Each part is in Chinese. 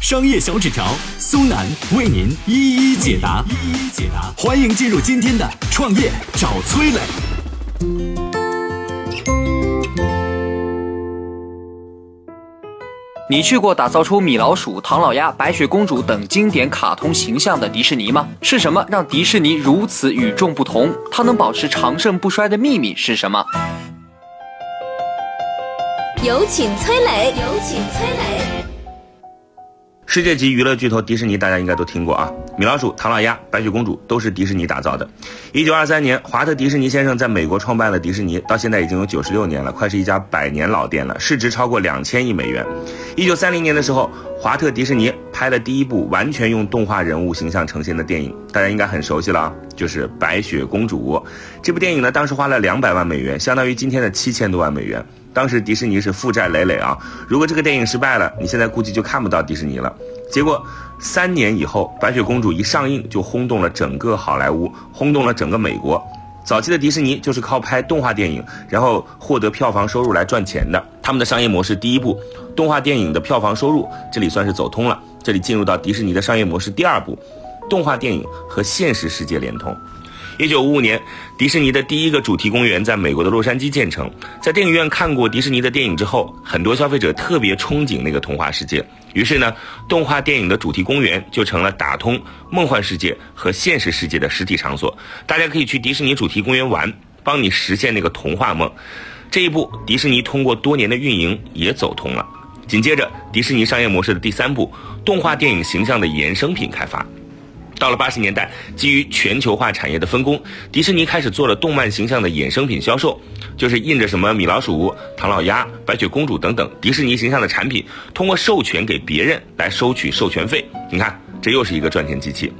商业小纸条苏南为您一一解答，一一解答。欢迎进入今天的创业找崔磊。你去过打造出米老鼠、唐老鸭、白雪公主等经典卡通形象的迪士尼吗？是什么让迪士尼如此与众不同？它能保持长盛不衰的秘密是什么？有请崔磊，有请崔磊。世界级娱乐巨头迪士尼，大家应该都听过啊。米老鼠、唐老鸭、白雪公主都是迪士尼打造的。一九二三年，华特迪士尼先生在美国创办了迪士尼，到现在已经有九十六年了，快是一家百年老店了，市值超过两千亿美元。一九三零年的时候，华特迪士尼拍了第一部完全用动画人物形象呈现的电影，大家应该很熟悉了啊，就是《白雪公主》。这部电影呢，当时花了两百万美元，相当于今天的七千多万美元。当时迪士尼是负债累累啊！如果这个电影失败了，你现在估计就看不到迪士尼了。结果三年以后，《白雪公主》一上映就轰动了整个好莱坞，轰动了整个美国。早期的迪士尼就是靠拍动画电影，然后获得票房收入来赚钱的。他们的商业模式第一步，动画电影的票房收入这里算是走通了，这里进入到迪士尼的商业模式第二步，动画电影和现实世界连通。一九五五年，迪士尼的第一个主题公园在美国的洛杉矶建成。在电影院看过迪士尼的电影之后，很多消费者特别憧憬那个童话世界。于是呢，动画电影的主题公园就成了打通梦幻世界和现实世界的实体场所。大家可以去迪士尼主题公园玩，帮你实现那个童话梦。这一步，迪士尼通过多年的运营也走通了。紧接着，迪士尼商业模式的第三步，动画电影形象的衍生品开发。到了八十年代，基于全球化产业的分工，迪士尼开始做了动漫形象的衍生品销售，就是印着什么米老鼠、唐老鸭、白雪公主等等迪士尼形象的产品，通过授权给别人来收取授权费。你看，这又是一个赚钱机器。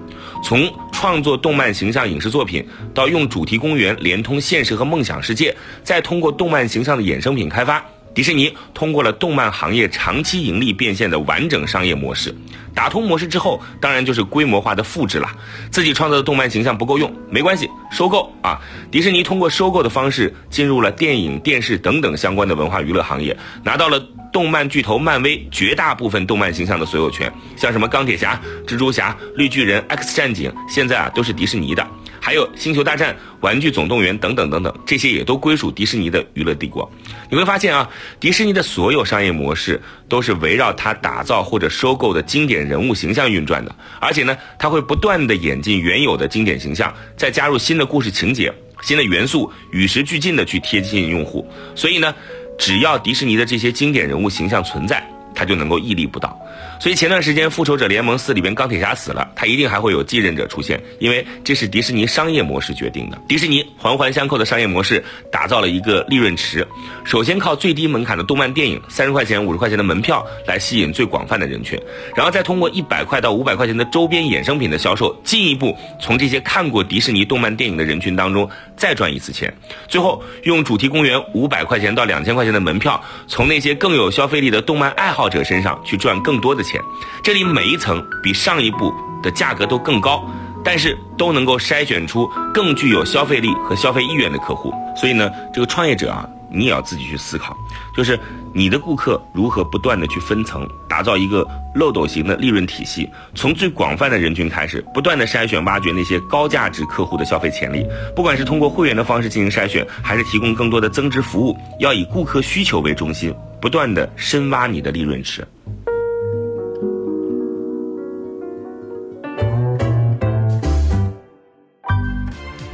从创作动漫形象影视作品，到用主题公园连通现实和梦想世界，再通过动漫形象的衍生品开发。迪士尼通过了动漫行业长期盈利变现的完整商业模式，打通模式之后，当然就是规模化的复制了。自己创造的动漫形象不够用，没关系，收购啊！迪士尼通过收购的方式进入了电影、电视等等相关的文化娱乐行业，拿到了动漫巨头漫威绝大部分动漫形象的所有权，像什么钢铁侠、蜘蛛侠、绿巨人、X 战警，现在啊都是迪士尼的。还有《星球大战》《玩具总动员》等等等等，这些也都归属迪士尼的娱乐帝国。你会发现啊，迪士尼的所有商业模式都是围绕它打造或者收购的经典人物形象运转的，而且呢，它会不断的演进原有的经典形象，再加入新的故事情节、新的元素，与时俱进的去贴近用户。所以呢，只要迪士尼的这些经典人物形象存在。他就能够屹立不倒，所以前段时间《复仇者联盟四》里边钢铁侠死了，他一定还会有继任者出现，因为这是迪士尼商业模式决定的。迪士尼环环相扣的商业模式，打造了一个利润池。首先靠最低门槛的动漫电影，三十块钱、五十块钱的门票来吸引最广泛的人群，然后再通过一百块到五百块钱的周边衍生品的销售，进一步从这些看过迪士尼动漫电影的人群当中再赚一次钱。最后用主题公园五百块钱到两千块钱的门票，从那些更有消费力的动漫爱好。者身上去赚更多的钱钱，这里每一层比上一步的价格都更高，但是都能够筛选出更具有消费力和消费意愿的客户。所以呢，这个创业者啊，你也要自己去思考，就是你的顾客如何不断的去分层，打造一个漏斗型的利润体系，从最广泛的人群开始，不断的筛选挖掘那些高价值客户的消费潜力。不管是通过会员的方式进行筛选，还是提供更多的增值服务，要以顾客需求为中心。不断的深挖你的利润池。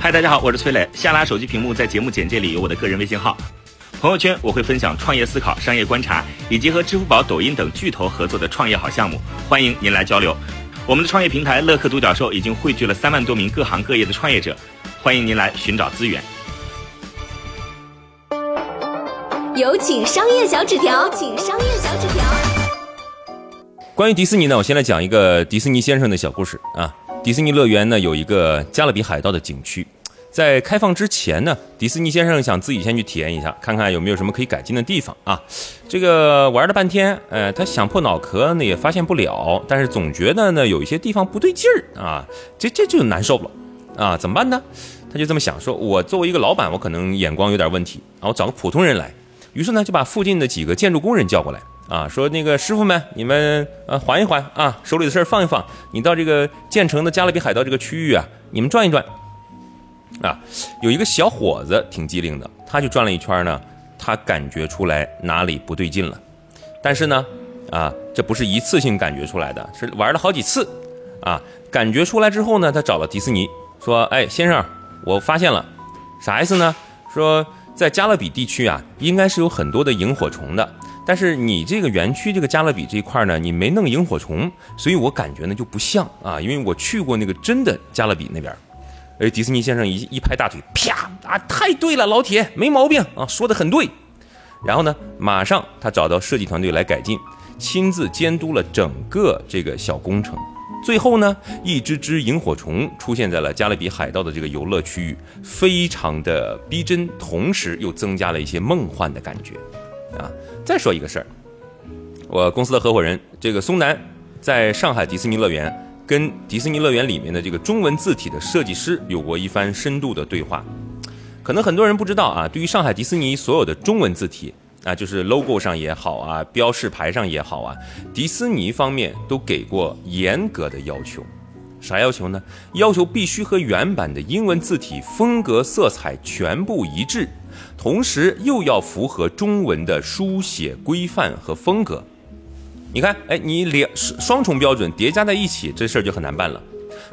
嗨，大家好，我是崔磊。下拉手机屏幕，在节目简介里有我的个人微信号。朋友圈我会分享创业思考、商业观察，以及和支付宝、抖音等巨头合作的创业好项目。欢迎您来交流。我们的创业平台乐客独角兽已经汇聚了三万多名各行各业的创业者，欢迎您来寻找资源。有请商业小纸条，请商业小纸条。关于迪士尼呢，我先来讲一个迪士尼先生的小故事啊。迪士尼乐园呢有一个加勒比海盗的景区，在开放之前呢，迪士尼先生想自己先去体验一下，看看有没有什么可以改进的地方啊。这个玩了半天，呃，他想破脑壳呢也发现不了，但是总觉得呢有一些地方不对劲儿啊，这这就难受了啊，怎么办呢？他就这么想，说我作为一个老板，我可能眼光有点问题啊，我找个普通人来。于是呢，就把附近的几个建筑工人叫过来啊，说那个师傅们，你们呃缓一缓啊，手里的事儿放一放，你到这个建成的加勒比海盗这个区域啊，你们转一转。啊，有一个小伙子挺机灵的，他就转了一圈呢，他感觉出来哪里不对劲了。但是呢，啊，这不是一次性感觉出来的，是玩了好几次。啊，感觉出来之后呢，他找了迪士尼，说：“哎，先生，我发现了，啥意思呢？说在加勒比地区啊，应该是有很多的萤火虫的，但是你这个园区这个加勒比这一块呢，你没弄萤火虫，所以我感觉呢就不像啊，因为我去过那个真的加勒比那边。”哎，迪士尼先生一一拍大腿，啪啊，太对了，老铁，没毛病啊，说的很对。然后呢，马上他找到设计团队来改进，亲自监督了整个这个小工程。最后呢，一只只萤火虫出现在了加勒比海盗的这个游乐区域，非常的逼真，同时又增加了一些梦幻的感觉。啊，再说一个事儿，我公司的合伙人这个松南，在上海迪士尼乐园。跟迪士尼乐园里面的这个中文字体的设计师有过一番深度的对话，可能很多人不知道啊，对于上海迪士尼所有的中文字体啊，就是 logo 上也好啊，标示牌上也好啊，迪士尼方面都给过严格的要求，啥要求呢？要求必须和原版的英文字体风格色彩全部一致，同时又要符合中文的书写规范和风格。你看，哎，你两双重标准叠加在一起，这事儿就很难办了。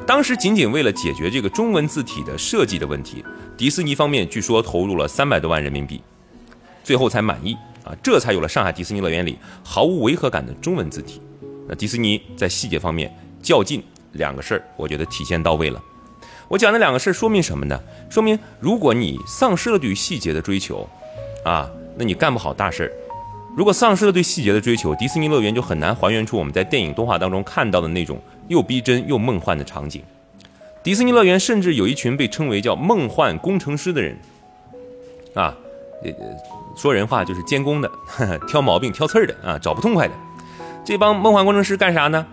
当时仅仅为了解决这个中文字体的设计的问题，迪士尼方面据说投入了三百多万人民币，最后才满意啊，这才有了上海迪士尼乐园里毫无违和感的中文字体。那迪士尼在细节方面较劲，两个事儿，我觉得体现到位了。我讲那两个事儿说明什么呢？说明如果你丧失了对于细节的追求，啊，那你干不好大事儿。如果丧失了对细节的追求，迪士尼乐园就很难还原出我们在电影动画当中看到的那种又逼真又梦幻的场景。迪士尼乐园甚至有一群被称为叫“梦幻工程师”的人，啊，说人话就是监工的，挑毛病、挑刺儿的啊，找不痛快的。这帮梦幻工程师干啥呢？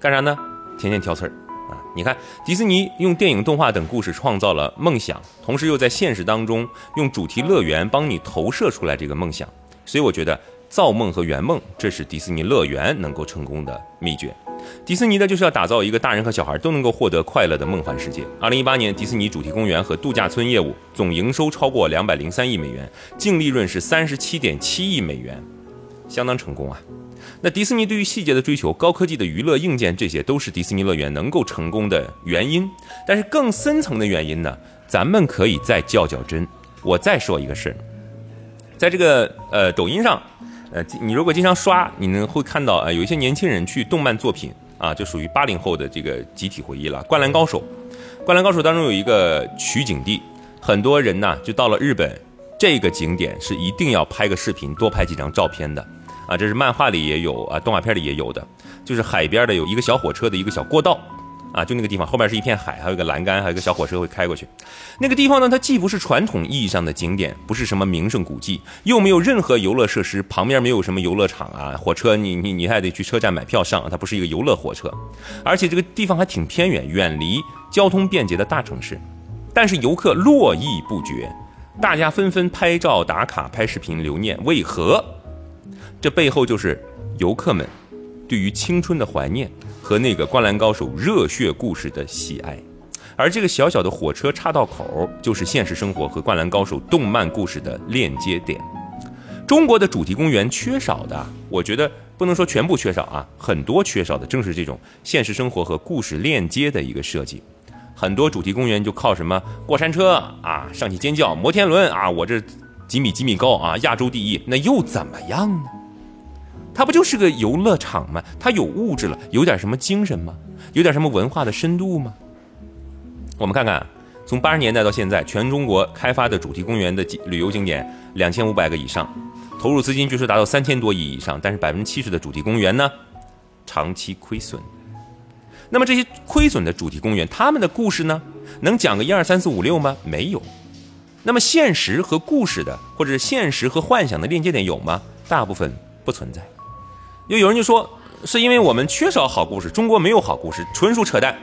干啥呢？天天挑刺儿啊！你看，迪士尼用电影、动画等故事创造了梦想，同时又在现实当中用主题乐园帮你投射出来这个梦想。所以我觉得造梦和圆梦，这是迪士尼乐园能够成功的秘诀。迪士尼呢，就是要打造一个大人和小孩都能够获得快乐的梦幻世界。二零一八年，迪士尼主题公园和度假村业务总营收超过两百零三亿美元，净利润是三十七点七亿美元，相当成功啊。那迪士尼对于细节的追求、高科技的娱乐硬件，这些都是迪士尼乐园能够成功的原因。但是更深层的原因呢，咱们可以再较较真。我再说一个事儿。在这个呃抖音上，呃，你如果经常刷，你能会看到呃有一些年轻人去动漫作品啊，就属于八零后的这个集体回忆了。灌篮高手，灌篮高手当中有一个取景地，很多人呢就到了日本，这个景点是一定要拍个视频，多拍几张照片的啊。这是漫画里也有啊，动画片里也有的，就是海边的有一个小火车的一个小过道。啊，就那个地方，后面是一片海，还有一个栏杆，还有一个小火车会开过去。那个地方呢，它既不是传统意义上的景点，不是什么名胜古迹，又没有任何游乐设施，旁边没有什么游乐场啊，火车你你你还得去车站买票上，它不是一个游乐火车。而且这个地方还挺偏远，远离交通便捷的大城市，但是游客络绎不绝，大家纷纷拍照打卡、拍视频留念。为何？这背后就是游客们对于青春的怀念。和那个《灌篮高手》热血故事的喜爱，而这个小小的火车岔道口，就是现实生活和《灌篮高手》动漫故事的链接点。中国的主题公园缺少的，我觉得不能说全部缺少啊，很多缺少的正是这种现实生活和故事链接的一个设计。很多主题公园就靠什么过山车啊，上去尖叫，摩天轮啊，我这几米几米高啊，亚洲第一，那又怎么样呢？它不就是个游乐场吗？它有物质了，有点什么精神吗？有点什么文化的深度吗？我们看看，从八十年代到现在，全中国开发的主题公园的旅游景点两千五百个以上，投入资金据说达到三千多亿以上，但是百分之七十的主题公园呢，长期亏损。那么这些亏损的主题公园，他们的故事呢，能讲个一二三四五六吗？没有。那么现实和故事的，或者是现实和幻想的链接点有吗？大部分不存在。又有人就说，是因为我们缺少好故事，中国没有好故事，纯属扯淡。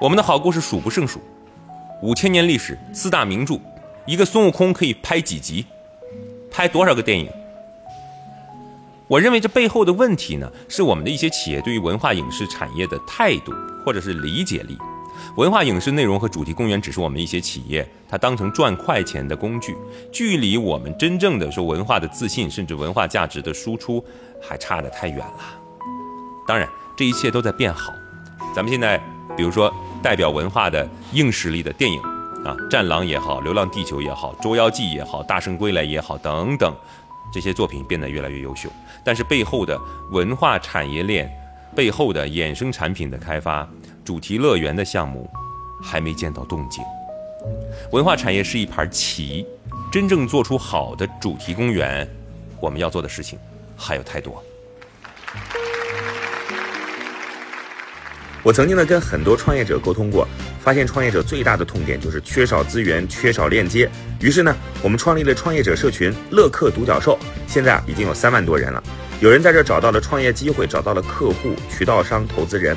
我们的好故事数不胜数，五千年历史，四大名著，一个孙悟空可以拍几集，拍多少个电影？我认为这背后的问题呢，是我们的一些企业对于文化影视产业的态度或者是理解力。文化影视内容和主题公园只是我们一些企业它当成赚快钱的工具，距离我们真正的说文化的自信甚至文化价值的输出还差得太远了。当然，这一切都在变好。咱们现在，比如说代表文化的硬实力的电影啊，《战狼》也好，《流浪地球》也好，《捉妖记》也好，《大圣归来》也好，等等，这些作品变得越来越优秀。但是背后的文化产业链，背后的衍生产品的开发。主题乐园的项目还没见到动静，文化产业是一盘棋，真正做出好的主题公园，我们要做的事情还有太多。我曾经呢跟很多创业者沟通过，发现创业者最大的痛点就是缺少资源、缺少链接。于是呢，我们创立了创业者社群“乐客独角兽”，现在啊已经有三万多人了。有人在这找到了创业机会，找到了客户、渠道商、投资人。